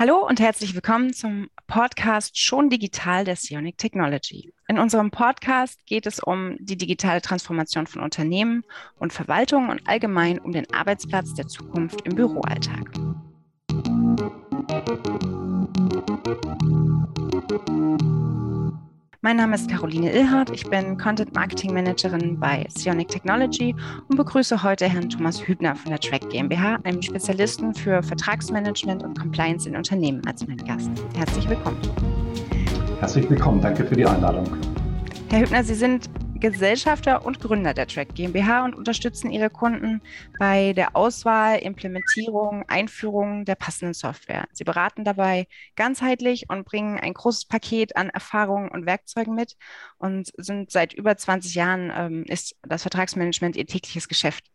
Hallo und herzlich willkommen zum Podcast Schon Digital der Sionic Technology. In unserem Podcast geht es um die digitale Transformation von Unternehmen und Verwaltung und allgemein um den Arbeitsplatz der Zukunft im Büroalltag. Mein Name ist Caroline Ilhardt. Ich bin Content Marketing Managerin bei Sionic Technology und begrüße heute Herrn Thomas Hübner von der Track GmbH, einem Spezialisten für Vertragsmanagement und Compliance in Unternehmen, als meinen Gast. Herzlich willkommen. Herzlich willkommen. Danke für die Einladung. Herr Hübner, Sie sind Gesellschafter und Gründer der Track GmbH und unterstützen ihre Kunden bei der Auswahl, Implementierung, Einführung der passenden Software. Sie beraten dabei ganzheitlich und bringen ein großes Paket an Erfahrungen und Werkzeugen mit und sind seit über 20 Jahren ähm, ist das Vertragsmanagement ihr tägliches Geschäft.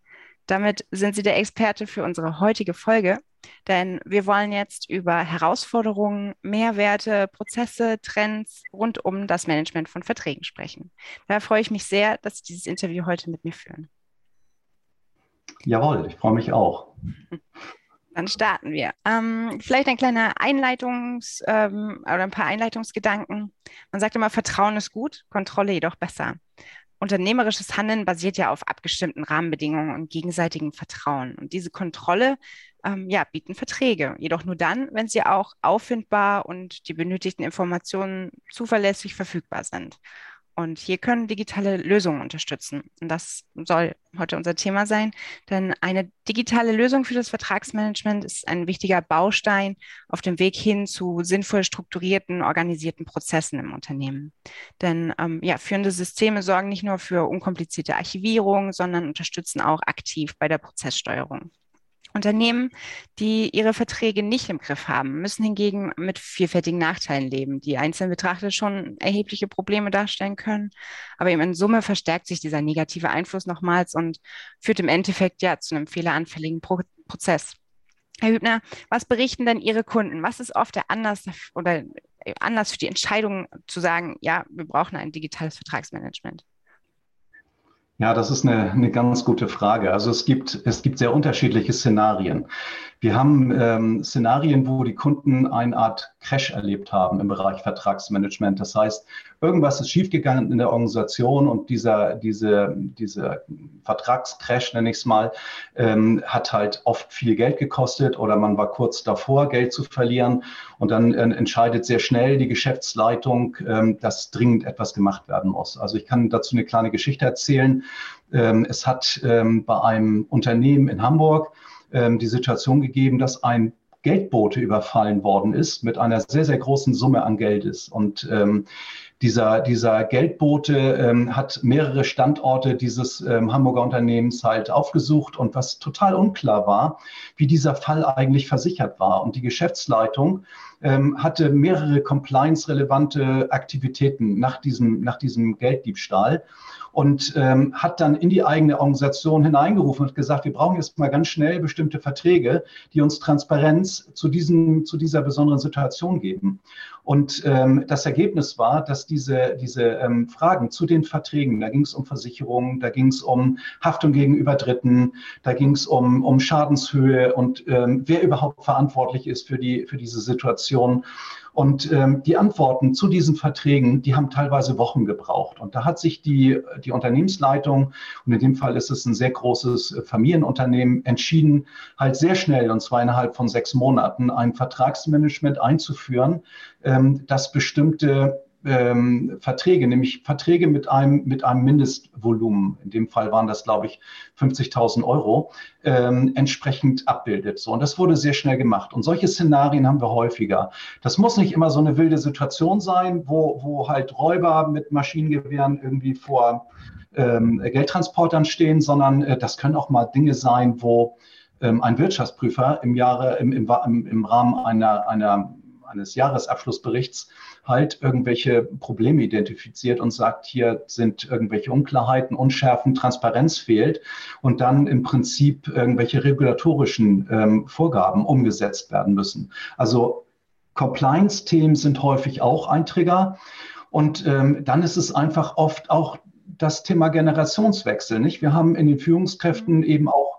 Damit sind Sie der Experte für unsere heutige Folge, denn wir wollen jetzt über Herausforderungen, Mehrwerte, Prozesse, Trends rund um das Management von Verträgen sprechen. Daher freue ich mich sehr, dass Sie dieses Interview heute mit mir führen. Jawohl, ich freue mich auch. Dann starten wir. Ähm, vielleicht ein kleiner Einleitungs- ähm, oder ein paar Einleitungsgedanken. Man sagt immer, Vertrauen ist gut, Kontrolle jedoch besser unternehmerisches Handeln basiert ja auf abgestimmten Rahmenbedingungen und gegenseitigem Vertrauen. Und diese Kontrolle ähm, ja, bieten Verträge, jedoch nur dann, wenn sie auch auffindbar und die benötigten Informationen zuverlässig verfügbar sind. Und hier können digitale Lösungen unterstützen. Und das soll heute unser Thema sein, denn eine digitale Lösung für das Vertragsmanagement ist ein wichtiger Baustein auf dem Weg hin zu sinnvoll strukturierten, organisierten Prozessen im Unternehmen. Denn ähm, ja, führende Systeme sorgen nicht nur für unkomplizierte Archivierung, sondern unterstützen auch aktiv bei der Prozesssteuerung. Unternehmen, die ihre Verträge nicht im Griff haben, müssen hingegen mit vielfältigen Nachteilen leben, die einzeln betrachtet schon erhebliche Probleme darstellen können. Aber eben in Summe verstärkt sich dieser negative Einfluss nochmals und führt im Endeffekt ja zu einem fehleranfälligen Pro Prozess. Herr Hübner, was berichten denn Ihre Kunden? Was ist oft der Anlass oder Anlass für die Entscheidung zu sagen, ja, wir brauchen ein digitales Vertragsmanagement? Ja, das ist eine, eine ganz gute Frage. Also es gibt, es gibt sehr unterschiedliche Szenarien. Wir haben ähm, Szenarien, wo die Kunden eine Art Crash erlebt haben im Bereich Vertragsmanagement. Das heißt, irgendwas ist schiefgegangen in der Organisation und dieser, diese, dieser Vertragscrash, nenne ich es mal, ähm, hat halt oft viel Geld gekostet oder man war kurz davor, Geld zu verlieren. Und dann äh, entscheidet sehr schnell die Geschäftsleitung, ähm, dass dringend etwas gemacht werden muss. Also ich kann dazu eine kleine Geschichte erzählen. Ähm, es hat ähm, bei einem Unternehmen in Hamburg die Situation gegeben, dass ein Geldbote überfallen worden ist mit einer sehr, sehr großen Summe an Geldes. Und ähm, dieser, dieser Geldbote ähm, hat mehrere Standorte dieses ähm, Hamburger Unternehmens halt aufgesucht und was total unklar war, wie dieser Fall eigentlich versichert war. Und die Geschäftsleitung ähm, hatte mehrere compliance-relevante Aktivitäten nach diesem, nach diesem Gelddiebstahl und ähm, hat dann in die eigene Organisation hineingerufen und gesagt, wir brauchen jetzt mal ganz schnell bestimmte Verträge, die uns Transparenz zu, diesem, zu dieser besonderen Situation geben. Und ähm, das Ergebnis war, dass diese, diese ähm, Fragen zu den Verträgen, da ging es um Versicherungen, da ging es um Haftung gegenüber Dritten, da ging es um, um Schadenshöhe und ähm, wer überhaupt verantwortlich ist für, die, für diese Situation. Und ähm, die Antworten zu diesen Verträgen, die haben teilweise Wochen gebraucht. Und da hat sich die, die Unternehmensleitung, und in dem Fall ist es ein sehr großes äh, Familienunternehmen, entschieden, halt sehr schnell, und zwar innerhalb von sechs Monaten, ein Vertragsmanagement einzuführen, ähm, das bestimmte ähm, Verträge, nämlich Verträge mit einem, mit einem Mindestvolumen, in dem Fall waren das, glaube ich, 50.000 Euro, ähm, entsprechend abbildet. So, und das wurde sehr schnell gemacht. Und solche Szenarien haben wir häufiger. Das muss nicht immer so eine wilde Situation sein, wo, wo halt Räuber mit Maschinengewehren irgendwie vor ähm, Geldtransportern stehen, sondern äh, das können auch mal Dinge sein, wo ähm, ein Wirtschaftsprüfer im Jahre, im, im, im Rahmen einer, einer eines Jahresabschlussberichts halt irgendwelche Probleme identifiziert und sagt, hier sind irgendwelche Unklarheiten, Unschärfen, Transparenz fehlt und dann im Prinzip irgendwelche regulatorischen ähm, Vorgaben umgesetzt werden müssen. Also Compliance-Themen sind häufig auch ein Trigger. Und ähm, dann ist es einfach oft auch das Thema Generationswechsel. Nicht? Wir haben in den Führungskräften eben auch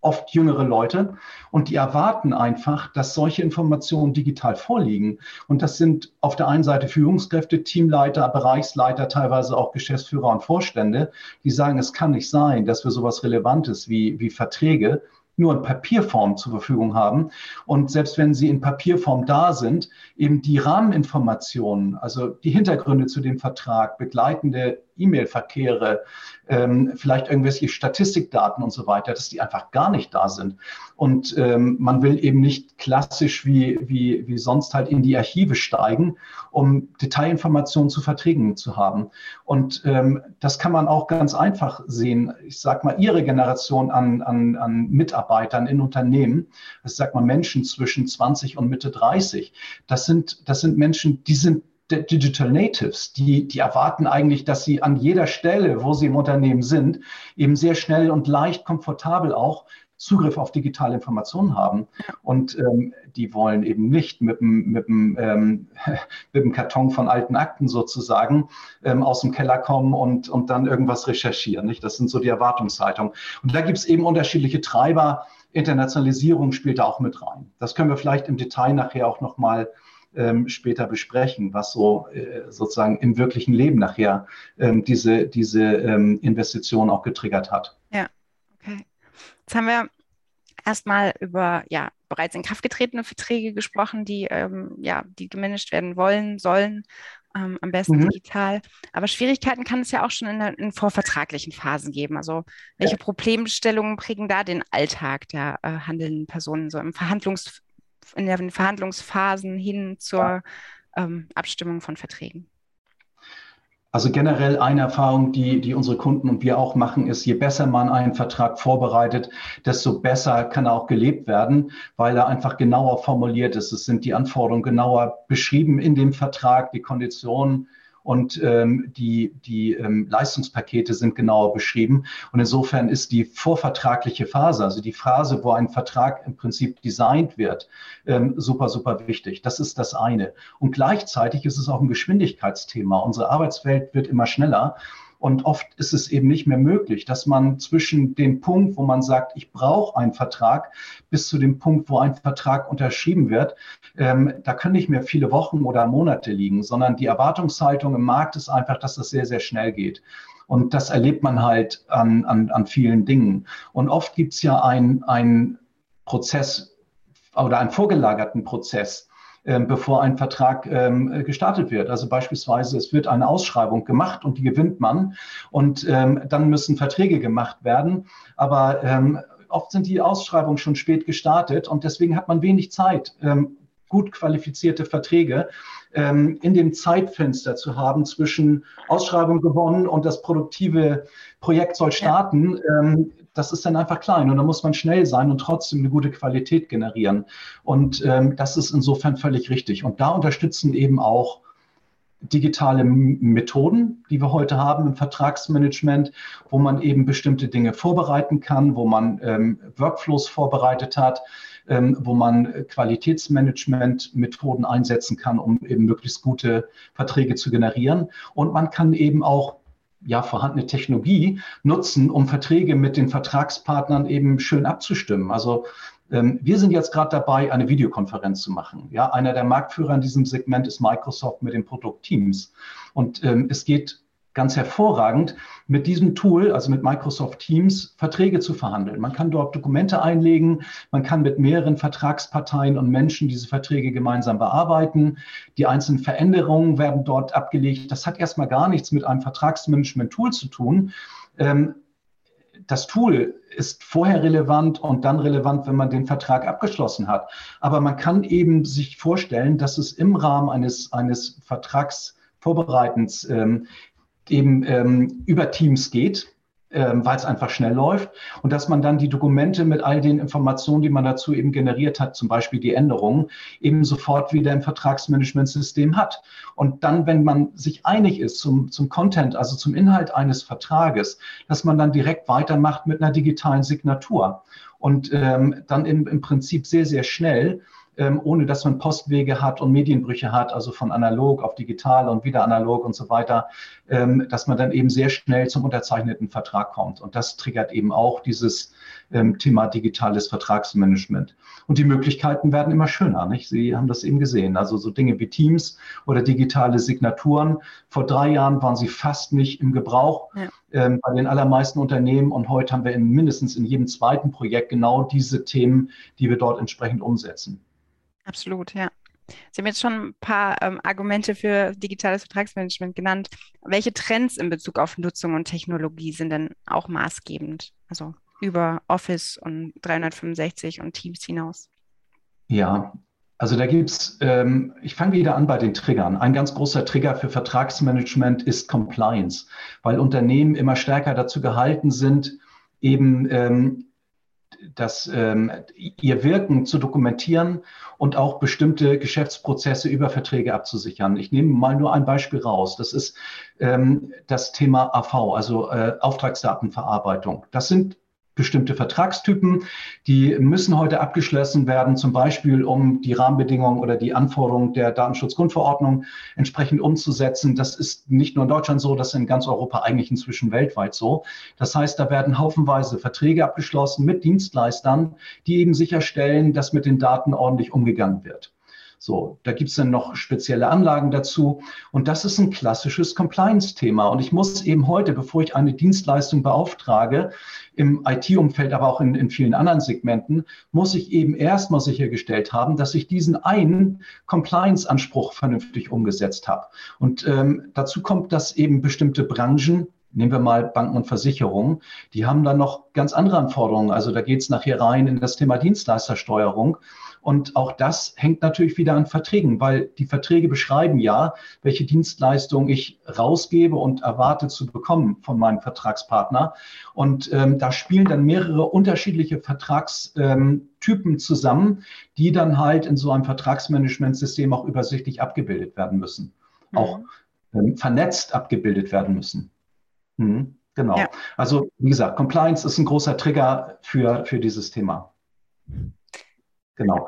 oft jüngere Leute und die erwarten einfach, dass solche Informationen digital vorliegen. Und das sind auf der einen Seite Führungskräfte, Teamleiter, Bereichsleiter, teilweise auch Geschäftsführer und Vorstände, die sagen, es kann nicht sein, dass wir sowas Relevantes wie, wie Verträge nur in Papierform zur Verfügung haben. Und selbst wenn sie in Papierform da sind, eben die Rahmeninformationen, also die Hintergründe zu dem Vertrag, begleitende E-Mail-Verkehre, ähm, vielleicht irgendwelche Statistikdaten und so weiter, dass die einfach gar nicht da sind. Und ähm, man will eben nicht klassisch wie, wie, wie sonst halt in die Archive steigen, um Detailinformationen zu Verträgen zu haben. Und ähm, das kann man auch ganz einfach sehen. Ich sage mal, Ihre Generation an, an, an Mitarbeitern in Unternehmen, ich sage mal Menschen zwischen 20 und Mitte 30, das sind, das sind Menschen, die sind Digital Natives, die, die erwarten eigentlich, dass sie an jeder Stelle, wo sie im Unternehmen sind, eben sehr schnell und leicht komfortabel auch Zugriff auf digitale Informationen haben. Und ähm, die wollen eben nicht mit dem, mit, dem, ähm, mit dem Karton von alten Akten sozusagen ähm, aus dem Keller kommen und, und dann irgendwas recherchieren. Nicht? Das sind so die Erwartungshaltungen. Und da gibt es eben unterschiedliche Treiber. Internationalisierung spielt da auch mit rein. Das können wir vielleicht im Detail nachher auch nochmal mal ähm, später besprechen, was so äh, sozusagen im wirklichen Leben nachher ähm, diese, diese ähm, Investition auch getriggert hat. Ja, okay. Jetzt haben wir erstmal über ja, bereits in Kraft getretene Verträge gesprochen, die, ähm, ja, die gemanagt werden wollen, sollen, ähm, am besten mhm. digital. Aber Schwierigkeiten kann es ja auch schon in, in vorvertraglichen Phasen geben. Also welche ja. Problemstellungen prägen da den Alltag der äh, handelnden Personen so im Verhandlungs in den Verhandlungsphasen hin zur ähm, Abstimmung von Verträgen? Also generell eine Erfahrung, die, die unsere Kunden und wir auch machen, ist, je besser man einen Vertrag vorbereitet, desto besser kann er auch gelebt werden, weil er einfach genauer formuliert ist. Es sind die Anforderungen genauer beschrieben in dem Vertrag, die Konditionen und ähm, die, die ähm, Leistungspakete sind genauer beschrieben. Und insofern ist die vorvertragliche Phase, also die Phase, wo ein Vertrag im Prinzip designt wird, ähm, super, super wichtig. Das ist das eine. Und gleichzeitig ist es auch ein Geschwindigkeitsthema. Unsere Arbeitswelt wird immer schneller. Und oft ist es eben nicht mehr möglich, dass man zwischen dem Punkt, wo man sagt, ich brauche einen Vertrag, bis zu dem Punkt, wo ein Vertrag unterschrieben wird, ähm, da können nicht mehr viele Wochen oder Monate liegen, sondern die Erwartungshaltung im Markt ist einfach, dass das sehr, sehr schnell geht. Und das erlebt man halt an, an, an vielen Dingen. Und oft gibt es ja einen Prozess oder einen vorgelagerten Prozess, bevor ein Vertrag ähm, gestartet wird. Also beispielsweise, es wird eine Ausschreibung gemacht und die gewinnt man und ähm, dann müssen Verträge gemacht werden. Aber oft sind die Ausschreibungen schon spät gestartet und deswegen hat man wenig Zeit, gut qualifizierte Verträge in dem Zeitfenster zu haben zwischen Ausschreibung gewonnen und das produktive Projekt soll starten. Das ist dann einfach klein und da muss man schnell sein und trotzdem eine gute Qualität generieren. Und ähm, das ist insofern völlig richtig. Und da unterstützen eben auch digitale Methoden, die wir heute haben im Vertragsmanagement, wo man eben bestimmte Dinge vorbereiten kann, wo man ähm, Workflows vorbereitet hat, ähm, wo man Qualitätsmanagement-Methoden einsetzen kann, um eben möglichst gute Verträge zu generieren. Und man kann eben auch ja, vorhandene Technologie nutzen, um Verträge mit den Vertragspartnern eben schön abzustimmen. Also ähm, wir sind jetzt gerade dabei, eine Videokonferenz zu machen. Ja, einer der Marktführer in diesem Segment ist Microsoft mit dem Produkt Teams. Und ähm, es geht ganz hervorragend, mit diesem Tool, also mit Microsoft Teams, Verträge zu verhandeln. Man kann dort Dokumente einlegen, man kann mit mehreren Vertragsparteien und Menschen diese Verträge gemeinsam bearbeiten. Die einzelnen Veränderungen werden dort abgelegt. Das hat erstmal gar nichts mit einem Vertragsmanagement-Tool zu tun. Ähm, das Tool ist vorher relevant und dann relevant, wenn man den Vertrag abgeschlossen hat. Aber man kann eben sich vorstellen, dass es im Rahmen eines, eines Vertragsvorbereitens ähm, eben ähm, über Teams geht, ähm, weil es einfach schnell läuft und dass man dann die Dokumente mit all den Informationen, die man dazu eben generiert hat, zum Beispiel die Änderungen, eben sofort wieder im Vertragsmanagementsystem hat. Und dann, wenn man sich einig ist zum, zum Content, also zum Inhalt eines Vertrages, dass man dann direkt weitermacht mit einer digitalen Signatur und ähm, dann im, im Prinzip sehr, sehr schnell ähm, ohne dass man Postwege hat und Medienbrüche hat, also von analog auf digital und wieder analog und so weiter, ähm, dass man dann eben sehr schnell zum unterzeichneten Vertrag kommt. Und das triggert eben auch dieses ähm, Thema digitales Vertragsmanagement. Und die Möglichkeiten werden immer schöner. Nicht? Sie haben das eben gesehen. Also so Dinge wie Teams oder digitale Signaturen. Vor drei Jahren waren sie fast nicht im Gebrauch ja. ähm, bei den allermeisten Unternehmen. Und heute haben wir in, mindestens in jedem zweiten Projekt genau diese Themen, die wir dort entsprechend umsetzen. Absolut, ja. Sie haben jetzt schon ein paar ähm, Argumente für digitales Vertragsmanagement genannt. Welche Trends in Bezug auf Nutzung und Technologie sind denn auch maßgebend? Also über Office und 365 und Teams hinaus? Ja, also da gibt es, ähm, ich fange wieder an bei den Triggern. Ein ganz großer Trigger für Vertragsmanagement ist Compliance, weil Unternehmen immer stärker dazu gehalten sind, eben ähm, das, ähm, ihr Wirken zu dokumentieren und auch bestimmte Geschäftsprozesse über Verträge abzusichern. Ich nehme mal nur ein Beispiel raus. Das ist ähm, das Thema AV, also äh, Auftragsdatenverarbeitung. Das sind bestimmte Vertragstypen. Die müssen heute abgeschlossen werden, zum Beispiel um die Rahmenbedingungen oder die Anforderungen der Datenschutzgrundverordnung entsprechend umzusetzen. Das ist nicht nur in Deutschland so, das ist in ganz Europa eigentlich inzwischen weltweit so. Das heißt, da werden haufenweise Verträge abgeschlossen mit Dienstleistern, die eben sicherstellen, dass mit den Daten ordentlich umgegangen wird. So, da gibt es dann noch spezielle Anlagen dazu. Und das ist ein klassisches Compliance-Thema. Und ich muss eben heute, bevor ich eine Dienstleistung beauftrage, im IT-Umfeld, aber auch in, in vielen anderen Segmenten, muss ich eben erstmal sichergestellt haben, dass ich diesen einen Compliance-Anspruch vernünftig umgesetzt habe. Und ähm, dazu kommt, dass eben bestimmte Branchen Nehmen wir mal Banken und Versicherungen. Die haben dann noch ganz andere Anforderungen. Also da geht es nachher rein in das Thema Dienstleistersteuerung. Und auch das hängt natürlich wieder an Verträgen, weil die Verträge beschreiben ja, welche Dienstleistung ich rausgebe und erwarte zu bekommen von meinem Vertragspartner. Und ähm, da spielen dann mehrere unterschiedliche Vertragstypen ähm, zusammen, die dann halt in so einem Vertragsmanagementsystem auch übersichtlich abgebildet werden müssen. Mhm. Auch ähm, vernetzt abgebildet werden müssen. Mhm, genau. Ja. Also, wie gesagt, Compliance ist ein großer Trigger für, für dieses Thema. Genau.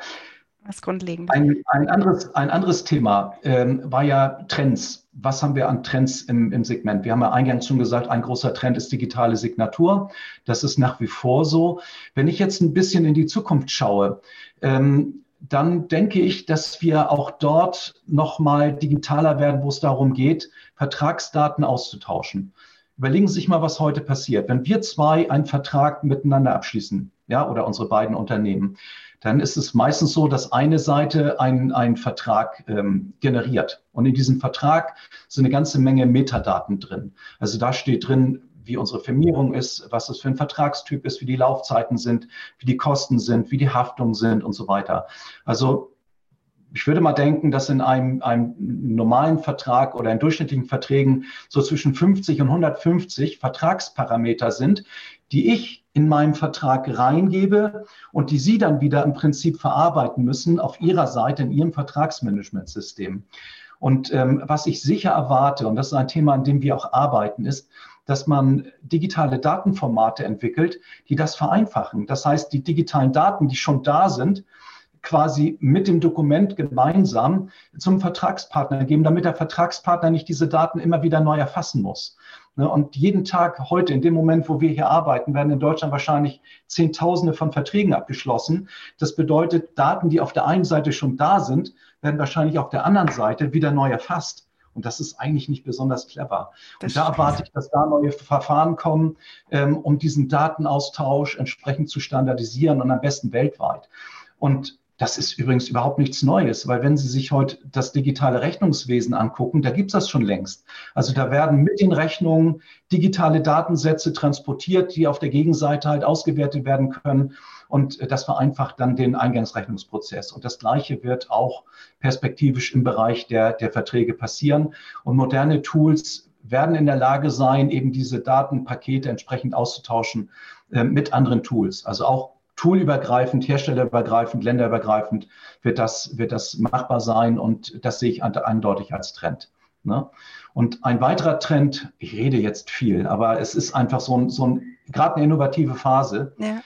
Was grundlegend. Ein, ein, anderes, ein anderes Thema ähm, war ja Trends. Was haben wir an Trends im, im Segment? Wir haben ja eingangs schon gesagt, ein großer Trend ist digitale Signatur. Das ist nach wie vor so. Wenn ich jetzt ein bisschen in die Zukunft schaue, ähm, dann denke ich, dass wir auch dort nochmal digitaler werden, wo es darum geht, Vertragsdaten auszutauschen. Überlegen Sie sich mal, was heute passiert. Wenn wir zwei einen Vertrag miteinander abschließen, ja, oder unsere beiden Unternehmen, dann ist es meistens so, dass eine Seite einen, einen Vertrag ähm, generiert. Und in diesem Vertrag sind eine ganze Menge Metadaten drin. Also da steht drin, wie unsere Firmierung ist, was das für ein Vertragstyp ist, wie die Laufzeiten sind, wie die Kosten sind, wie die Haftungen sind und so weiter. Also ich würde mal denken, dass in einem, einem normalen Vertrag oder in durchschnittlichen Verträgen so zwischen 50 und 150 Vertragsparameter sind, die ich in meinem Vertrag reingebe und die Sie dann wieder im Prinzip verarbeiten müssen auf Ihrer Seite in Ihrem Vertragsmanagementsystem. Und ähm, was ich sicher erwarte, und das ist ein Thema, an dem wir auch arbeiten, ist, dass man digitale Datenformate entwickelt, die das vereinfachen. Das heißt, die digitalen Daten, die schon da sind, quasi mit dem Dokument gemeinsam zum Vertragspartner geben, damit der Vertragspartner nicht diese Daten immer wieder neu erfassen muss. Ne, und jeden Tag heute, in dem Moment, wo wir hier arbeiten, werden in Deutschland wahrscheinlich Zehntausende von Verträgen abgeschlossen. Das bedeutet, Daten, die auf der einen Seite schon da sind, werden wahrscheinlich auf der anderen Seite wieder neu erfasst. Und das ist eigentlich nicht besonders clever. Das und da erwarte ich, dass da neue Verfahren kommen, ähm, um diesen Datenaustausch entsprechend zu standardisieren und am besten weltweit. Und das ist übrigens überhaupt nichts Neues, weil wenn Sie sich heute das digitale Rechnungswesen angucken, da gibt es das schon längst. Also da werden mit den Rechnungen digitale Datensätze transportiert, die auf der Gegenseite halt ausgewertet werden können. Und das vereinfacht dann den Eingangsrechnungsprozess. Und das Gleiche wird auch perspektivisch im Bereich der, der Verträge passieren. Und moderne Tools werden in der Lage sein, eben diese Datenpakete entsprechend auszutauschen äh, mit anderen Tools. Also auch toolübergreifend, herstellerübergreifend, länderübergreifend wird das, wird das machbar sein und das sehe ich eindeutig als Trend. Ne? Und ein weiterer Trend, ich rede jetzt viel, aber es ist einfach so ein, so ein gerade eine innovative Phase, ja.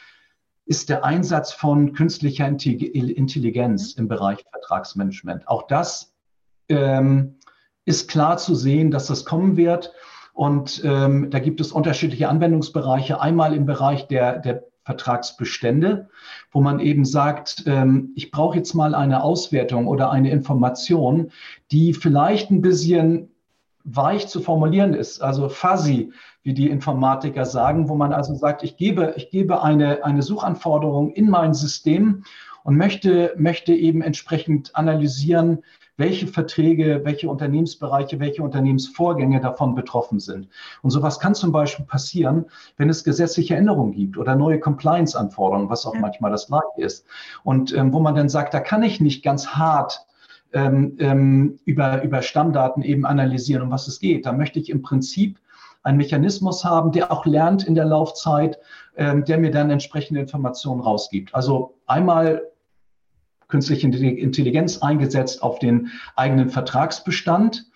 ist der Einsatz von künstlicher Intelligenz mhm. im Bereich Vertragsmanagement. Auch das ähm, ist klar zu sehen, dass das kommen wird. Und ähm, da gibt es unterschiedliche Anwendungsbereiche. Einmal im Bereich der, der Vertragsbestände, wo man eben sagt, ähm, ich brauche jetzt mal eine Auswertung oder eine Information, die vielleicht ein bisschen weich zu formulieren ist, also fuzzy, wie die Informatiker sagen, wo man also sagt, ich gebe, ich gebe eine, eine Suchanforderung in mein System und möchte, möchte eben entsprechend analysieren, welche Verträge, welche Unternehmensbereiche, welche Unternehmensvorgänge davon betroffen sind. Und sowas kann zum Beispiel passieren, wenn es gesetzliche Änderungen gibt oder neue Compliance-Anforderungen, was auch ja. manchmal das gleiche ist. Und ähm, wo man dann sagt, da kann ich nicht ganz hart ähm, ähm, über, über Stammdaten eben analysieren, um was es geht. Da möchte ich im Prinzip einen Mechanismus haben, der auch lernt in der Laufzeit, ähm, der mir dann entsprechende Informationen rausgibt. Also einmal künstliche Intelligenz eingesetzt auf den eigenen Vertragsbestand.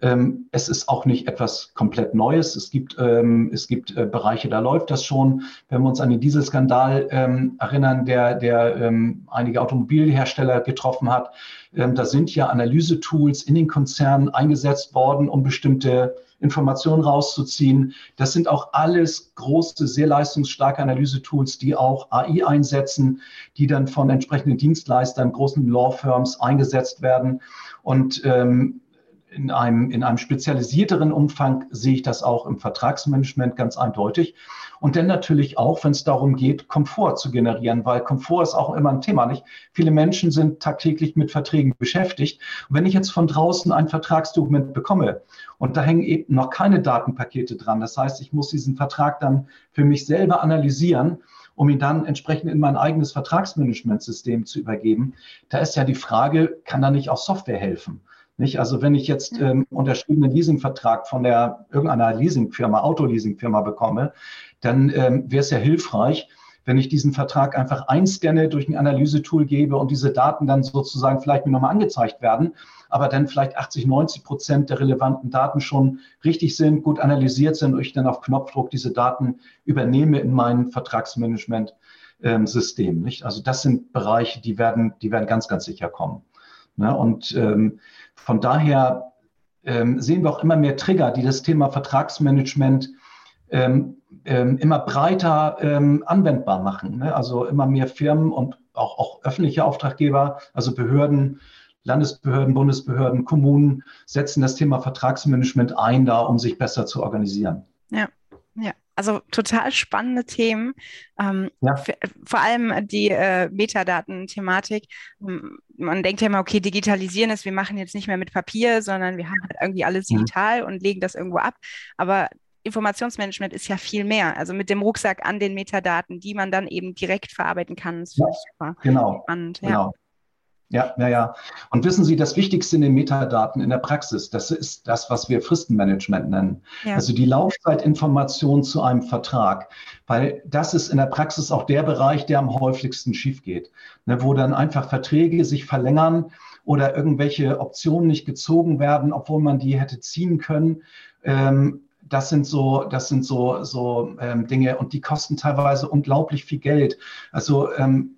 Ähm, es ist auch nicht etwas komplett Neues. Es gibt, ähm, es gibt äh, Bereiche, da läuft das schon. Wenn wir uns an den Dieselskandal ähm, erinnern, der, der einige Automobilhersteller getroffen hat, da sind ja Analysetools in den Konzernen eingesetzt worden, um bestimmte Informationen rauszuziehen. Das sind auch alles große, sehr leistungsstarke Analysetools, die auch AI einsetzen, die dann von entsprechenden Dienstleistern, großen Law Firms eingesetzt werden. Und ähm, in einem, in einem spezialisierteren Umfang sehe ich das auch im Vertragsmanagement ganz eindeutig. Und dann natürlich auch, wenn es darum geht, Komfort zu generieren, weil Komfort ist auch immer ein Thema, nicht? Viele Menschen sind tagtäglich mit Verträgen beschäftigt. Und wenn ich jetzt von draußen ein Vertragsdokument bekomme und da hängen eben noch keine Datenpakete dran, das heißt, ich muss diesen Vertrag dann für mich selber analysieren, um ihn dann entsprechend in mein eigenes Vertragsmanagementsystem zu übergeben. Da ist ja die Frage, kann da nicht auch Software helfen? Nicht? Also wenn ich jetzt ähm, unterschriebenen Leasingvertrag von der irgendeiner Leasingfirma, Autoleasingfirma bekomme, dann ähm, wäre es ja hilfreich, wenn ich diesen Vertrag einfach einscanne, durch ein Analysetool gebe und diese Daten dann sozusagen vielleicht mir nochmal angezeigt werden, aber dann vielleicht 80, 90 Prozent der relevanten Daten schon richtig sind, gut analysiert sind und ich dann auf Knopfdruck diese Daten übernehme in mein Vertragsmanagement-System. Ähm, nicht? Also das sind Bereiche, die werden, die werden ganz, ganz sicher kommen. Ne? Und ähm, von daher ähm, sehen wir auch immer mehr Trigger, die das Thema Vertragsmanagement ähm, ähm, immer breiter ähm, anwendbar machen. Ne? Also immer mehr Firmen und auch, auch öffentliche Auftraggeber, also Behörden, Landesbehörden, Bundesbehörden, Kommunen setzen das Thema Vertragsmanagement ein, da um sich besser zu organisieren. Ja. Also total spannende Themen. Ähm, ja. Vor allem die äh, Metadaten-Thematik. Ähm, man denkt ja immer, okay, digitalisieren ist, wir machen jetzt nicht mehr mit Papier, sondern wir haben halt irgendwie alles mhm. digital mhm. und legen das irgendwo ab. Aber Informationsmanagement ist ja viel mehr. Also mit dem Rucksack an den Metadaten, die man dann eben direkt verarbeiten kann. Das ja, super genau. spannend. Genau. Ja. Ja, ja, ja. Und wissen Sie, das Wichtigste in den Metadaten in der Praxis, das ist das, was wir Fristenmanagement nennen. Ja. Also die Laufzeitinformation zu einem Vertrag, weil das ist in der Praxis auch der Bereich, der am häufigsten schief geht, ne, wo dann einfach Verträge sich verlängern oder irgendwelche Optionen nicht gezogen werden, obwohl man die hätte ziehen können. Ähm, das sind so, das sind so, so ähm, Dinge und die kosten teilweise unglaublich viel Geld. Also ähm,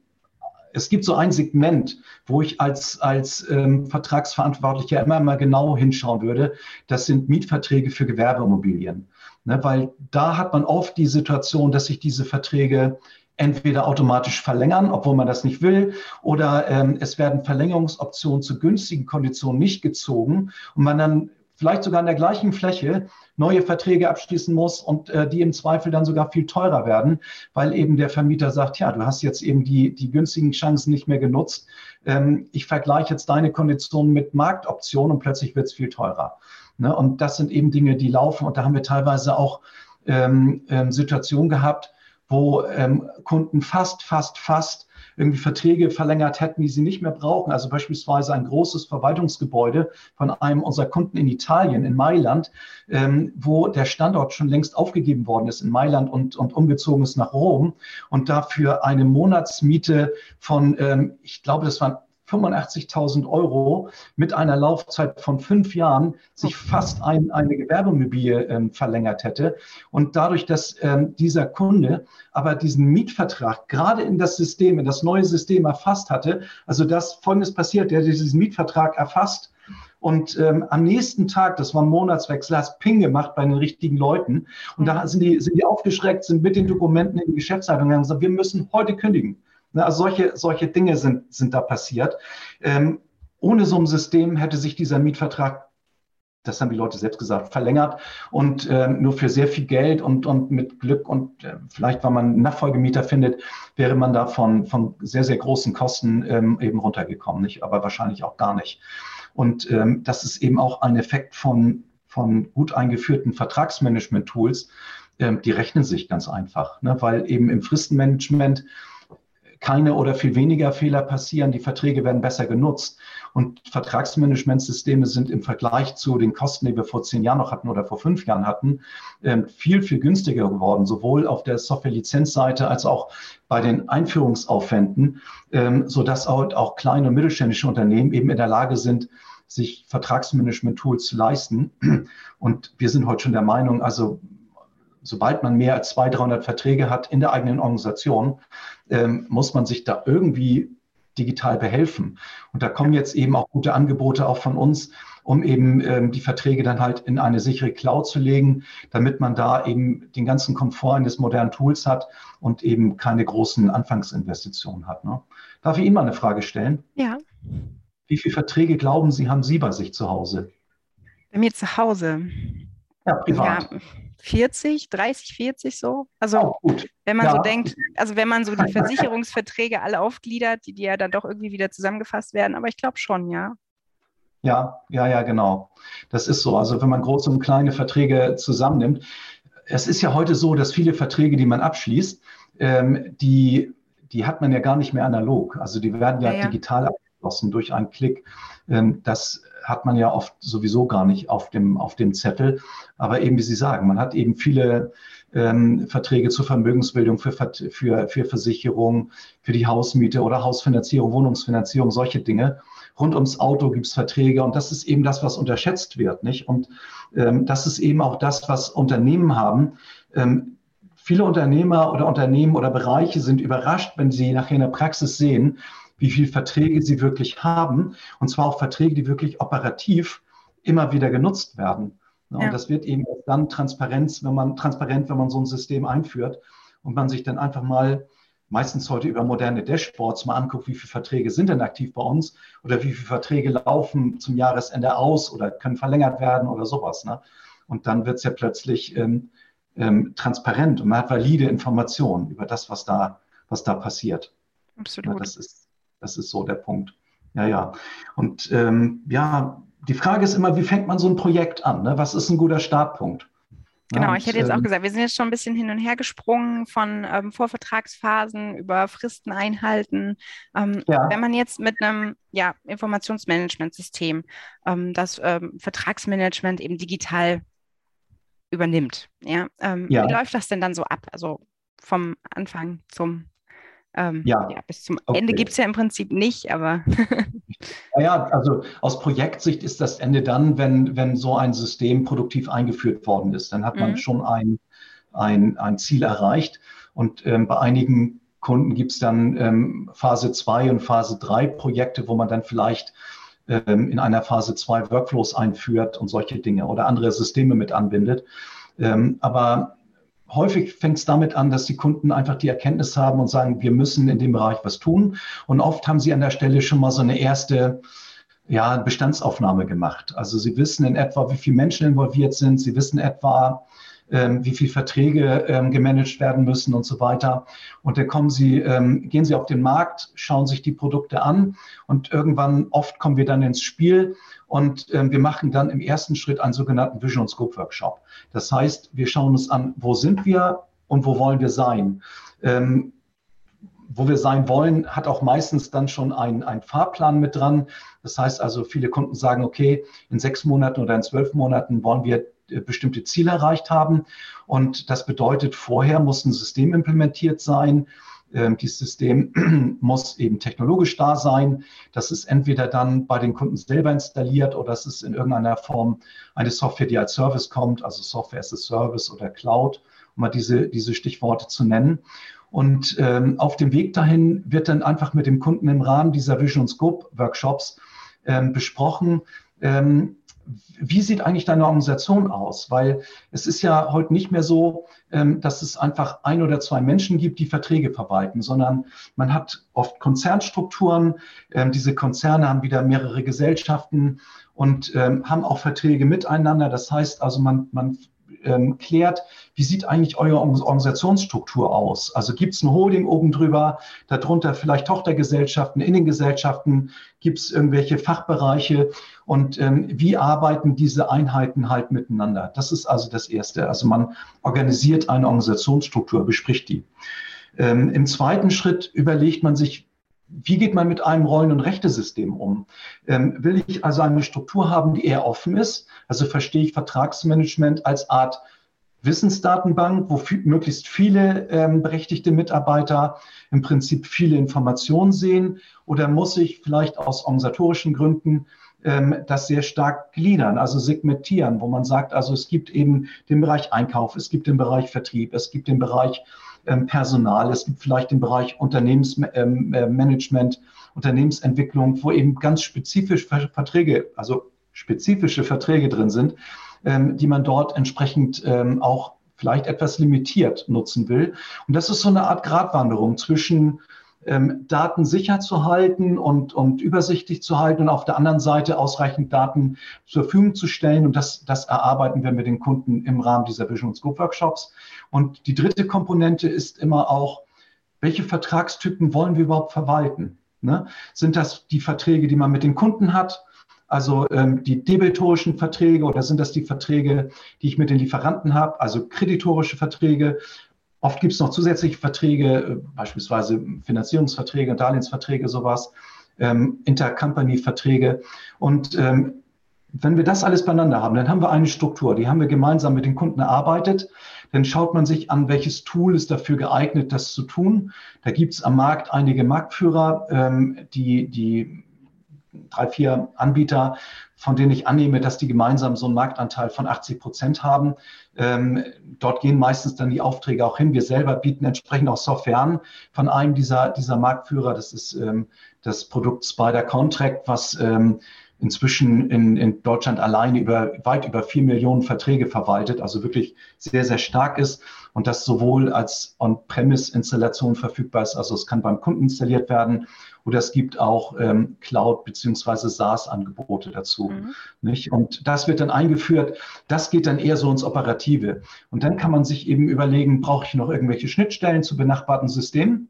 es gibt so ein Segment, wo ich als, als ähm, Vertragsverantwortlicher immer mal genau hinschauen würde. Das sind Mietverträge für Gewerbeimmobilien. Ne, weil da hat man oft die Situation, dass sich diese Verträge entweder automatisch verlängern, obwohl man das nicht will, oder ähm, es werden Verlängerungsoptionen zu günstigen Konditionen nicht gezogen und man dann vielleicht sogar an der gleichen Fläche neue Verträge abschließen muss und äh, die im Zweifel dann sogar viel teurer werden, weil eben der Vermieter sagt, ja, du hast jetzt eben die, die günstigen Chancen nicht mehr genutzt. Ähm, ich vergleiche jetzt deine Konditionen mit Marktoptionen und plötzlich wird es viel teurer. Ne? Und das sind eben Dinge, die laufen und da haben wir teilweise auch ähm, ähm, Situationen gehabt, wo ähm, Kunden fast, fast, fast irgendwie Verträge verlängert hätten, die sie nicht mehr brauchen. Also beispielsweise ein großes Verwaltungsgebäude von einem unserer Kunden in Italien, in Mailand, ähm, wo der Standort schon längst aufgegeben worden ist in Mailand und, und umgezogen ist nach Rom und dafür eine Monatsmiete von, ähm, ich glaube, das waren 85.000 Euro mit einer Laufzeit von fünf Jahren sich fast ein, eine Gewerbemobilie ähm, verlängert hätte. Und dadurch, dass ähm, dieser Kunde aber diesen Mietvertrag gerade in das System, in das neue System erfasst hatte, also das Folgendes passiert, der diesen Mietvertrag erfasst Und ähm, am nächsten Tag, das war ein Monatswechsel, hast Ping gemacht bei den richtigen Leuten. Und da sind die, sind die aufgeschreckt, sind mit den Dokumenten in die Geschäftsleitung gegangen und gesagt, wir müssen heute kündigen. Also solche, solche Dinge sind, sind da passiert. Ähm, ohne so ein System hätte sich dieser Mietvertrag das haben die Leute selbst gesagt, verlängert und äh, nur für sehr viel Geld und, und mit Glück und äh, vielleicht, wenn man Nachfolgemieter findet, wäre man da von, von sehr, sehr großen Kosten ähm, eben runtergekommen, nicht? aber wahrscheinlich auch gar nicht. Und ähm, das ist eben auch ein Effekt von, von gut eingeführten Vertragsmanagement-Tools, ähm, die rechnen sich ganz einfach, ne? weil eben im Fristenmanagement keine oder viel weniger Fehler passieren, die Verträge werden besser genutzt. Und Vertragsmanagementsysteme sind im Vergleich zu den Kosten, die wir vor zehn Jahren noch hatten oder vor fünf Jahren hatten, ähm, viel, viel günstiger geworden, sowohl auf der Software-Lizenzseite als auch bei den Einführungsaufwänden, ähm, sodass auch kleine und mittelständische Unternehmen eben in der Lage sind, sich Vertragsmanagement-Tools zu leisten. Und wir sind heute schon der Meinung, also sobald man mehr als 200, 300 Verträge hat in der eigenen Organisation, ähm, muss man sich da irgendwie digital behelfen. Und da kommen jetzt eben auch gute Angebote auch von uns, um eben ähm, die Verträge dann halt in eine sichere Cloud zu legen, damit man da eben den ganzen Komfort eines modernen Tools hat und eben keine großen Anfangsinvestitionen hat. Ne? Darf ich Ihnen mal eine Frage stellen? Ja. Wie viele Verträge glauben Sie, haben Sie bei sich zu Hause? Bei mir zu Hause. Ja, privat. Ja, 40, 30, 40 so. Also oh, wenn man ja. so denkt, also wenn man so die Versicherungsverträge alle aufgliedert, die, die ja dann doch irgendwie wieder zusammengefasst werden, aber ich glaube schon, ja. Ja, ja, ja, genau. Das ist so. Also wenn man große und kleine Verträge zusammennimmt, es ist ja heute so, dass viele Verträge, die man abschließt, ähm, die, die hat man ja gar nicht mehr analog. Also die werden ja, ja, ja. digital abgeschlossen durch einen Klick. Ähm, das hat man ja oft sowieso gar nicht auf dem, auf dem Zettel. Aber eben, wie Sie sagen, man hat eben viele ähm, Verträge zur Vermögensbildung, für, für, für Versicherung, für die Hausmiete oder Hausfinanzierung, Wohnungsfinanzierung, solche Dinge. Rund ums Auto gibt es Verträge und das ist eben das, was unterschätzt wird. Nicht? Und ähm, das ist eben auch das, was Unternehmen haben. Ähm, viele Unternehmer oder Unternehmen oder Bereiche sind überrascht, wenn sie nachher in der Praxis sehen, wie viele Verträge sie wirklich haben. Und zwar auch Verträge, die wirklich operativ immer wieder genutzt werden. Ja. Und das wird eben dann Transparenz, wenn man transparent, wenn man so ein System einführt und man sich dann einfach mal meistens heute über moderne Dashboards mal anguckt, wie viele Verträge sind denn aktiv bei uns oder wie viele Verträge laufen zum Jahresende aus oder können verlängert werden oder sowas. Ne? Und dann wird es ja plötzlich ähm, ähm, transparent und man hat valide Informationen über das, was da, was da passiert. Absolut. Ja, das ist das ist so der Punkt. Ja, ja. Und ähm, ja, die Frage ist immer, wie fängt man so ein Projekt an? Ne? Was ist ein guter Startpunkt? Genau, ich hätte jetzt auch ähm, gesagt, wir sind jetzt schon ein bisschen hin und her gesprungen von ähm, Vorvertragsphasen über Fristen einhalten. Ähm, ja. Wenn man jetzt mit einem ja, Informationsmanagementsystem ähm, das ähm, Vertragsmanagement eben digital übernimmt, ja, ähm, ja, wie läuft das denn dann so ab? Also vom Anfang zum ähm, ja. ja. bis zum okay. Ende gibt es ja im Prinzip nicht, aber. naja, also aus Projektsicht ist das Ende dann, wenn, wenn so ein System produktiv eingeführt worden ist. Dann hat man mhm. schon ein, ein, ein Ziel erreicht. Und ähm, bei einigen Kunden gibt es dann ähm, Phase 2 und Phase 3 Projekte, wo man dann vielleicht ähm, in einer Phase 2 Workflows einführt und solche Dinge oder andere Systeme mit anbindet. Ähm, aber häufig fängt es damit an, dass die Kunden einfach die Erkenntnis haben und sagen, wir müssen in dem Bereich was tun. Und oft haben sie an der Stelle schon mal so eine erste ja, Bestandsaufnahme gemacht. Also sie wissen in etwa, wie viele Menschen involviert sind. Sie wissen etwa, wie viele Verträge ähm, gemanagt werden müssen und so weiter. Und dann kommen sie, ähm, gehen sie auf den Markt, schauen sich die Produkte an und irgendwann oft kommen wir dann ins Spiel und ähm, wir machen dann im ersten Schritt einen sogenannten Vision Scope Workshop. Das heißt, wir schauen uns an, wo sind wir und wo wollen wir sein. Ähm, wo wir sein wollen, hat auch meistens dann schon ein, ein Fahrplan mit dran. Das heißt also, viele Kunden sagen, okay, in sechs Monaten oder in zwölf Monaten wollen wir bestimmte Ziele erreicht haben. Und das bedeutet, vorher muss ein System implementiert sein. Ähm, dieses System muss eben technologisch da sein. Das ist entweder dann bei den Kunden selber installiert oder es ist in irgendeiner Form eine Software, die als Service kommt, also Software as a Service oder Cloud, um mal diese, diese Stichworte zu nennen. Und ähm, auf dem Weg dahin wird dann einfach mit dem Kunden im Rahmen dieser Vision Scope Workshops ähm, besprochen, ähm, wie sieht eigentlich deine Organisation aus? Weil es ist ja heute nicht mehr so, ähm, dass es einfach ein oder zwei Menschen gibt, die Verträge verwalten, sondern man hat oft Konzernstrukturen. Ähm, diese Konzerne haben wieder mehrere Gesellschaften und ähm, haben auch Verträge miteinander. Das heißt also, man, man ähm, klärt, wie sieht eigentlich eure Organisationsstruktur aus? Also gibt es eine Holding oben drüber, darunter vielleicht Tochtergesellschaften, in den Gesellschaften gibt es irgendwelche Fachbereiche und ähm, wie arbeiten diese Einheiten halt miteinander? Das ist also das Erste. Also man organisiert eine Organisationsstruktur, bespricht die. Ähm, Im zweiten Schritt überlegt man sich, wie geht man mit einem Rollen- und Rechtesystem um? Ähm, will ich also eine Struktur haben, die eher offen ist? Also verstehe ich Vertragsmanagement als Art Wissensdatenbank, wo möglichst viele ähm, berechtigte Mitarbeiter im Prinzip viele Informationen sehen? Oder muss ich vielleicht aus organisatorischen Gründen ähm, das sehr stark gliedern, also segmentieren, wo man sagt, also es gibt eben den Bereich Einkauf, es gibt den Bereich Vertrieb, es gibt den Bereich Personal, es gibt vielleicht den Bereich Unternehmensmanagement, ähm, äh, Unternehmensentwicklung, wo eben ganz spezifisch Verträge, also spezifische Verträge drin sind, ähm, die man dort entsprechend auch vielleicht etwas limitiert nutzen will. Und das ist so eine Art Gratwanderung zwischen ähm, Daten sicher zu halten und, und übersichtlich zu halten und auf der anderen Seite ausreichend Daten zur Verfügung zu stellen. Und das, das erarbeiten wir mit den Kunden im Rahmen dieser Vision Scope Workshops. Und die dritte Komponente ist immer auch, welche Vertragstypen wollen wir überhaupt verwalten? Ne? Sind das die Verträge, die man mit den Kunden hat? Also ähm, die debitorischen Verträge oder sind das die Verträge, die ich mit den Lieferanten habe, also kreditorische Verträge? Oft gibt es noch zusätzliche Verträge, äh, beispielsweise Finanzierungsverträge, Darlehensverträge, sowas, ähm, Intercompany-Verträge. Und ähm, wenn wir das alles beieinander haben, dann haben wir eine Struktur, die haben wir gemeinsam mit den Kunden erarbeitet. Dann schaut man sich an, welches Tool ist dafür geeignet, das zu tun. Da gibt es am Markt einige Marktführer, ähm, die, die drei, vier Anbieter, von denen ich annehme, dass die gemeinsam so einen Marktanteil von 80 Prozent haben. Ähm, dort gehen meistens dann die Aufträge auch hin. Wir selber bieten entsprechend auch Software an von einem dieser, dieser Marktführer. Das ist ähm, das Produkt Spider Contract, was ähm, inzwischen in, in Deutschland alleine über weit über vier Millionen Verträge verwaltet, also wirklich sehr, sehr stark ist und das sowohl als On-Premise-Installation verfügbar ist, also es kann beim Kunden installiert werden oder es gibt auch ähm, Cloud- bzw. SaaS-Angebote dazu. Mhm. Nicht? Und das wird dann eingeführt. Das geht dann eher so ins Operative. Und dann kann man sich eben überlegen, brauche ich noch irgendwelche Schnittstellen zu benachbarten Systemen?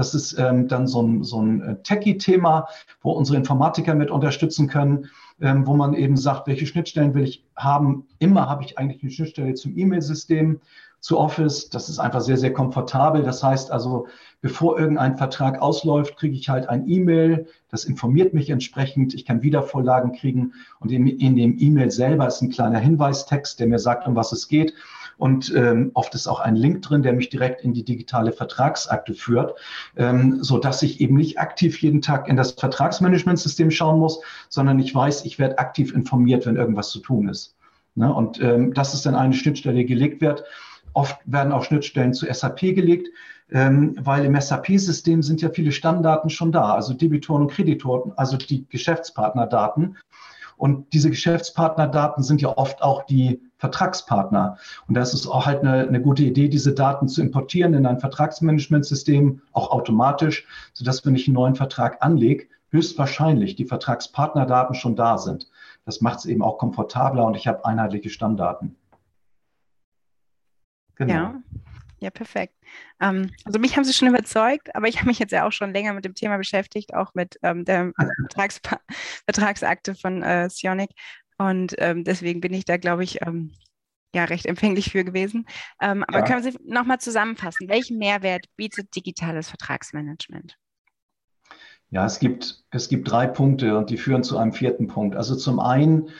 Das ist ähm, dann so ein, so ein äh, Techie-Thema, wo unsere Informatiker mit unterstützen können, ähm, wo man eben sagt, welche Schnittstellen will ich haben. Immer habe ich eigentlich eine Schnittstelle zum E-Mail-System, zu Office. Das ist einfach sehr, sehr komfortabel. Das heißt also, bevor irgendein Vertrag ausläuft, kriege ich halt ein E-Mail. Das informiert mich entsprechend. Ich kann Wiedervorlagen kriegen. Und in, in dem E-Mail selber ist ein kleiner Hinweistext, der mir sagt, um was es geht. Und ähm, oft ist auch ein Link drin, der mich direkt in die digitale Vertragsakte führt, ähm, so dass ich eben nicht aktiv jeden Tag in das Vertragsmanagementsystem schauen muss, sondern ich weiß, ich werde aktiv informiert, wenn irgendwas zu tun ist. Ne? Und ähm, das ist dann eine Schnittstelle, die gelegt wird. Oft werden auch Schnittstellen zu SAP gelegt, ähm, weil im SAP-System sind ja viele Stammdaten schon da, also Debitoren und Kreditoren, also die Geschäftspartnerdaten. Und diese Geschäftspartnerdaten sind ja oft auch die Vertragspartner. Und das ist auch halt eine, eine gute Idee, diese Daten zu importieren in ein Vertragsmanagementsystem, auch automatisch, sodass, wenn ich einen neuen Vertrag anlege, höchstwahrscheinlich die Vertragspartnerdaten schon da sind. Das macht es eben auch komfortabler und ich habe einheitliche Stammdaten. Genau. Ja. Ja, perfekt. Ähm, also mich haben Sie schon überzeugt, aber ich habe mich jetzt ja auch schon länger mit dem Thema beschäftigt, auch mit ähm, der Vertrags Vertragsakte von äh, Sionic. Und ähm, deswegen bin ich da, glaube ich, ähm, ja, recht empfänglich für gewesen. Ähm, aber ja. können Sie nochmal zusammenfassen? Welchen Mehrwert bietet digitales Vertragsmanagement? Ja, es gibt, es gibt drei Punkte und die führen zu einem vierten Punkt. Also zum einen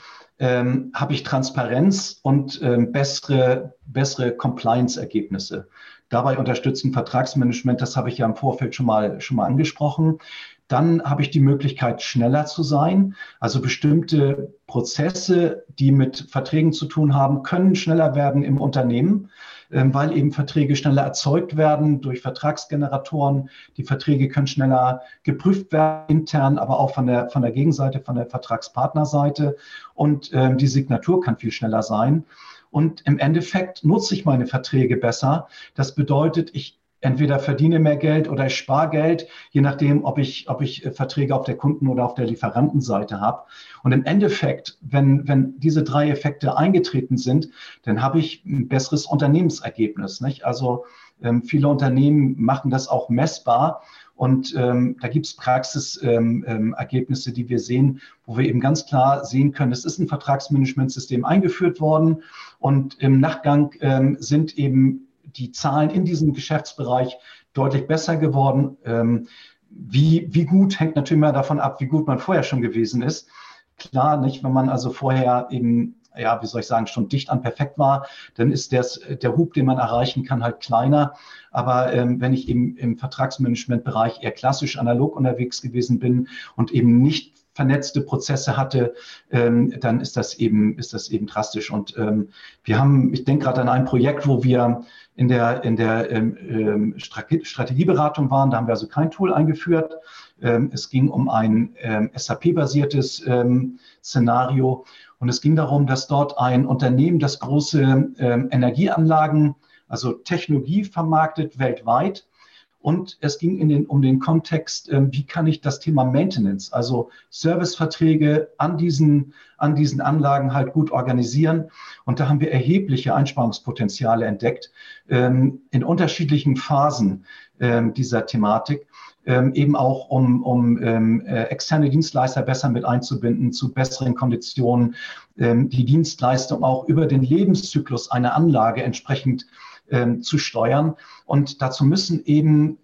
ähm, habe ich Transparenz und ähm, bessere, bessere Compliance-Ergebnisse. Dabei unterstützen Vertragsmanagement, das habe ich ja im Vorfeld schon mal, schon mal angesprochen. Dann habe ich die Möglichkeit, schneller zu sein. Also bestimmte Prozesse, die mit Verträgen zu tun haben, können schneller werden im Unternehmen, weil eben Verträge schneller erzeugt werden durch Vertragsgeneratoren. Die Verträge können schneller geprüft werden, intern, aber auch von der, von der Gegenseite, von der Vertragspartnerseite. Und ähm, die Signatur kann viel schneller sein. Und im Endeffekt nutze ich meine Verträge besser. Das bedeutet, ich entweder verdiene mehr Geld oder ich spare Geld, je nachdem, ob ich, ob ich äh, Verträge auf der Kunden- oder auf der Lieferantenseite habe. Und im Endeffekt, wenn, wenn diese drei Effekte eingetreten sind, dann habe ich ein besseres Unternehmensergebnis. Nicht? Also ähm, viele Unternehmen machen das auch messbar. Und ähm, da gibt es Praxisergebnisse, ähm, ähm die wir sehen, wo wir eben ganz klar sehen können, es ist ein Vertragsmanagementsystem eingeführt worden und im Nachgang ähm, sind eben die Zahlen in diesem Geschäftsbereich deutlich besser geworden. Ähm, wie, wie gut hängt natürlich mal davon ab, wie gut man vorher schon gewesen ist. Klar, nicht, wenn man also vorher eben, ja, wie soll ich sagen, schon dicht an perfekt war, dann ist das, der Hub, den man erreichen kann, halt kleiner. Aber ähm, wenn ich eben im Vertragsmanagementbereich eher klassisch analog unterwegs gewesen bin und eben nicht vernetzte Prozesse hatte, ähm, dann ist das eben, ist das eben drastisch. Und ähm, wir haben, ich denke gerade an ein Projekt, wo wir in der, in der ähm, ähm Strategieberatung waren. Da haben wir also kein Tool eingeführt. Ähm, es ging um ein ähm, SAP-basiertes Szenario. Und es ging darum, dass dort ein Unternehmen, das große Energieanlagen, also Technologie vermarktet weltweit, und es ging in den, um den Kontext, äh, wie kann ich das Thema Maintenance, also Serviceverträge an diesen, an diesen Anlagen halt gut organisieren. Und da haben wir erhebliche Einsparungspotenziale entdeckt ähm, in unterschiedlichen Phasen ähm, dieser Thematik. Ähm, eben auch um, um ähm, äh, externe Dienstleister besser mit einzubinden, zu besseren Konditionen, ähm, die Dienstleistung auch über den Lebenszyklus einer Anlage entsprechend ähm, zu steuern. Und dazu müssen eben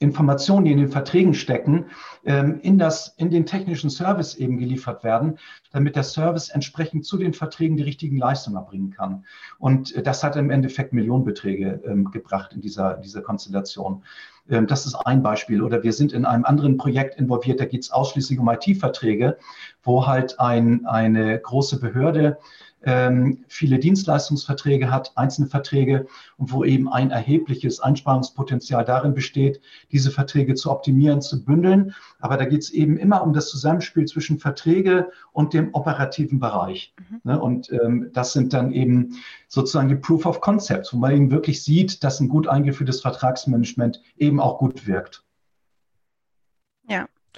Informationen, die in den Verträgen stecken, ähm, in, das, in den technischen Service eben geliefert werden, damit der Service entsprechend zu den Verträgen die richtigen Leistungen erbringen kann. Und äh, das hat im Endeffekt Millionenbeträge ähm, gebracht in dieser, dieser Konstellation. Ähm, das ist ein Beispiel. Oder wir sind in einem anderen Projekt involviert, da geht es ausschließlich um IT-Verträge, wo halt ein, eine große Behörde ähm, viele Dienstleistungsverträge hat, einzelne Verträge und wo eben ein erhebliches Einsparungspotenzial darin besteht, diese Verträge zu optimieren, zu bündeln. Aber da geht es eben immer um das Zusammenspiel zwischen Verträge und dem operativen Bereich. Mhm. Ne? Und ähm, das sind dann eben sozusagen die Proof of Concepts, wo man eben wirklich sieht, dass ein gut eingeführtes Vertragsmanagement eben auch gut wirkt.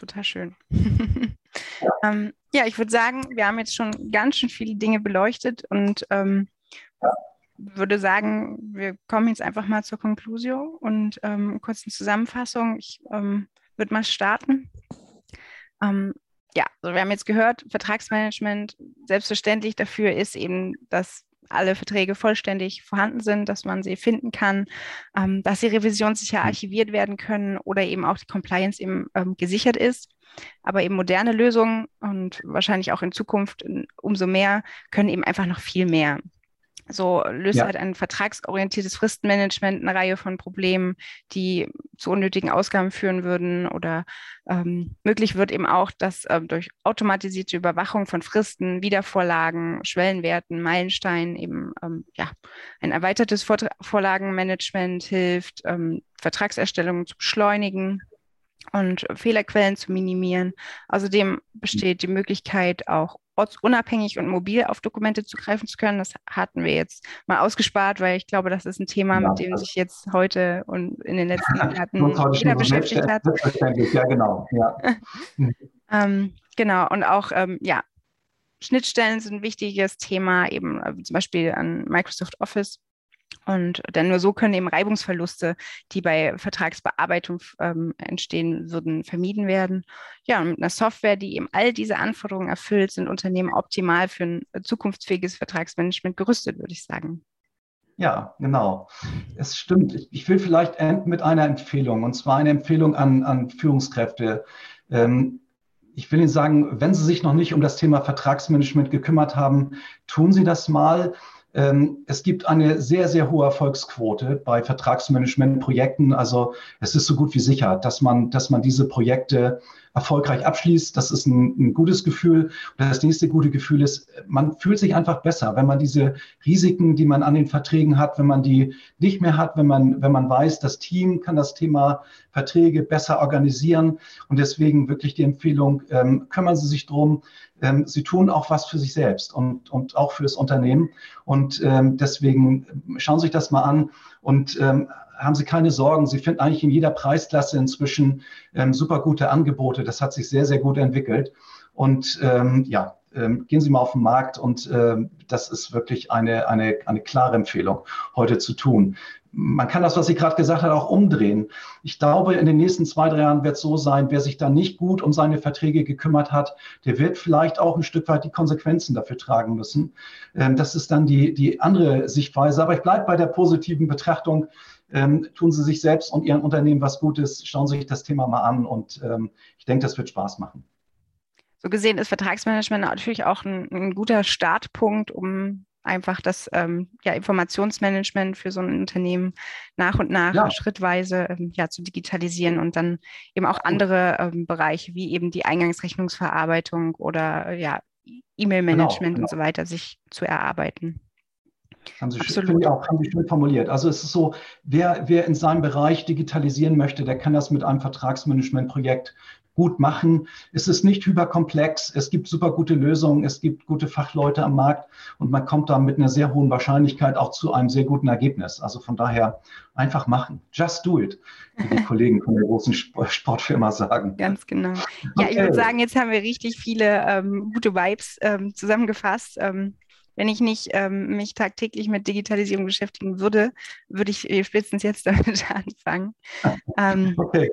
Total schön. ja. ähm, ja, ich würde sagen, wir haben jetzt schon ganz schön viele Dinge beleuchtet und ähm, würde sagen, wir kommen jetzt einfach mal zur Conclusio und ähm, kurzen Zusammenfassung. Ich ähm, würde mal starten. Ähm, ja, also wir haben jetzt gehört, Vertragsmanagement selbstverständlich dafür ist eben, dass alle Verträge vollständig vorhanden sind, dass man sie finden kann, ähm, dass sie revisionssicher hm. archiviert werden können oder eben auch die Compliance eben ähm, gesichert ist. Aber eben moderne Lösungen und wahrscheinlich auch in Zukunft umso mehr können eben einfach noch viel mehr. So löst ja. halt ein vertragsorientiertes Fristenmanagement eine Reihe von Problemen, die zu unnötigen Ausgaben führen würden. Oder ähm, möglich wird eben auch, dass ähm, durch automatisierte Überwachung von Fristen, Wiedervorlagen, Schwellenwerten, Meilensteinen eben ähm, ja, ein erweitertes Vor Vorlagenmanagement hilft, ähm, Vertragserstellungen zu beschleunigen und Fehlerquellen zu minimieren. Außerdem besteht die Möglichkeit, auch ortsunabhängig und mobil auf Dokumente zugreifen zu können. Das hatten wir jetzt mal ausgespart, weil ich glaube, das ist ein Thema, ja, mit dem sich jetzt heute und in den letzten Monaten jeder beschäftigt hat. Ja, genau. Ja. ähm, genau, und auch, ähm, ja, Schnittstellen sind ein wichtiges Thema, eben äh, zum Beispiel an Microsoft Office und denn nur so können eben Reibungsverluste, die bei Vertragsbearbeitung ähm, entstehen würden, vermieden werden. Ja, und mit einer Software, die eben all diese Anforderungen erfüllt, sind Unternehmen optimal für ein zukunftsfähiges Vertragsmanagement gerüstet, würde ich sagen. Ja, genau. Es stimmt. Ich, will vielleicht enden mit einer Empfehlung, und zwar eine Empfehlung an, an Führungskräfte. Ähm, ich will Ihnen sagen, wenn Sie sich noch nicht um das Thema Vertragsmanagement gekümmert haben, tun Sie das mal es gibt eine sehr, sehr hohe Erfolgsquote bei Vertragsmanagementprojekten. Also es ist so gut wie sicher, dass man, dass man diese Projekte erfolgreich abschließt. Das ist ein, ein gutes Gefühl. Und das nächste gute Gefühl ist, man fühlt sich einfach besser, wenn man diese Risiken, die man an den Verträgen hat, wenn man die nicht mehr hat, wenn man, wenn man weiß, das Team kann das Thema Verträge besser organisieren. Und deswegen wirklich die Empfehlung, ähm, kümmern Sie sich drum. Ähm, Sie tun auch was für sich selbst und, und auch fürs Unternehmen. Und ähm, deswegen schauen Sie sich das mal an und ähm, haben Sie keine Sorgen. Sie finden eigentlich in jeder Preisklasse inzwischen ähm, super gute Angebote. Das hat sich sehr, sehr gut entwickelt. Und ähm, ja, ähm, gehen Sie mal auf den Markt und ähm, das ist wirklich eine, eine, eine klare Empfehlung, heute zu tun. Man kann das, was sie gerade gesagt hat, auch umdrehen. Ich glaube, in den nächsten zwei, drei Jahren wird es so sein, wer sich da nicht gut um seine Verträge gekümmert hat, der wird vielleicht auch ein Stück weit die Konsequenzen dafür tragen müssen. Ähm, das ist dann die, die andere Sichtweise. Aber ich bleibe bei der positiven Betrachtung ähm, tun Sie sich selbst und Ihren Unternehmen was Gutes, schauen Sie sich das Thema mal an und ähm, ich denke, das wird Spaß machen. So gesehen ist Vertragsmanagement natürlich auch ein, ein guter Startpunkt, um einfach das ähm, ja, Informationsmanagement für so ein Unternehmen nach und nach ja. schrittweise ähm, ja, zu digitalisieren und dann eben auch andere ähm, Bereiche wie eben die Eingangsrechnungsverarbeitung oder ja, E-Mail-Management genau, genau. und so weiter sich zu erarbeiten. Haben Sie, Absolut. Auch, haben Sie schön formuliert. Also es ist so, wer, wer in seinem Bereich digitalisieren möchte, der kann das mit einem Vertragsmanagementprojekt gut machen. Es ist nicht hyperkomplex. Es gibt super gute Lösungen. Es gibt gute Fachleute am Markt und man kommt da mit einer sehr hohen Wahrscheinlichkeit auch zu einem sehr guten Ergebnis. Also von daher einfach machen. Just do it, wie die Kollegen von der großen Sportfirma sagen. Ganz genau. Ja, okay. ich würde sagen, jetzt haben wir richtig viele ähm, gute Vibes ähm, zusammengefasst. Ähm, wenn ich nicht ähm, mich tagtäglich mit Digitalisierung beschäftigen würde, würde ich spätestens jetzt damit anfangen. Ähm, okay.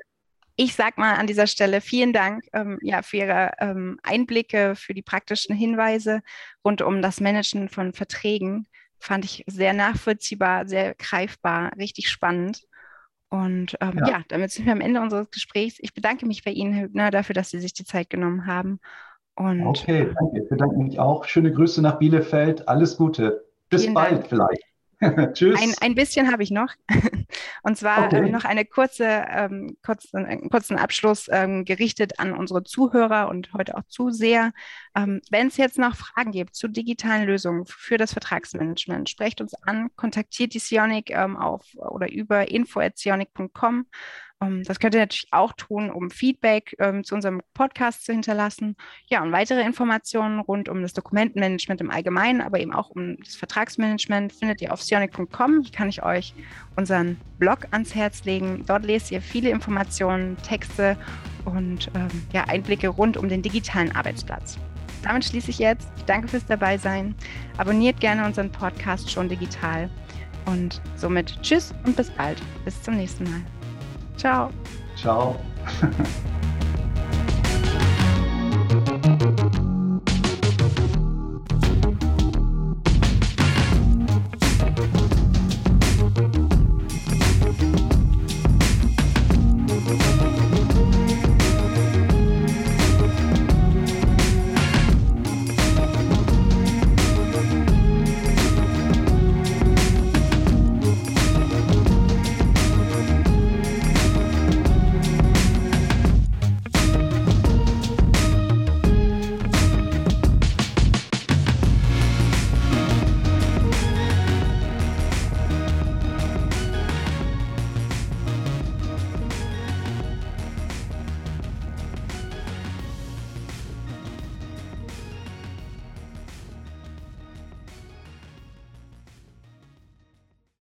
Ich sage mal an dieser Stelle vielen Dank ähm, ja, für Ihre ähm, Einblicke, für die praktischen Hinweise rund um das Managen von Verträgen. Fand ich sehr nachvollziehbar, sehr greifbar, richtig spannend. Und ähm, ja. ja. damit sind wir am Ende unseres Gesprächs. Ich bedanke mich bei Ihnen, Herr Hübner, dafür, dass Sie sich die Zeit genommen haben und okay, danke. Ich bedanke mich auch. Schöne Grüße nach Bielefeld. Alles Gute. Bis bald Dank. vielleicht. Tschüss. Ein, ein bisschen habe ich noch. Und zwar okay. äh, noch eine kurze, ähm, kurzen, einen kurzen Abschluss ähm, gerichtet an unsere Zuhörer und heute auch Zuseher. Ähm, Wenn es jetzt noch Fragen gibt zu digitalen Lösungen für das Vertragsmanagement, sprecht uns an, kontaktiert die Sionic ähm, auf oder über info.sionic.com ähm, das könnt ihr natürlich auch tun, um Feedback ähm, zu unserem Podcast zu hinterlassen. Ja, und weitere Informationen rund um das Dokumentenmanagement im Allgemeinen, aber eben auch um das Vertragsmanagement findet ihr auf sionic.com. Hier kann ich euch unseren Blog ans Herz legen. Dort lest ihr viele Informationen, Texte und ähm, ja, Einblicke rund um den digitalen Arbeitsplatz. Damit schließe ich jetzt. Danke fürs Dabeisein. Abonniert gerne unseren Podcast schon digital. Und somit Tschüss und bis bald. Bis zum nächsten Mal. Tchau. Tchau.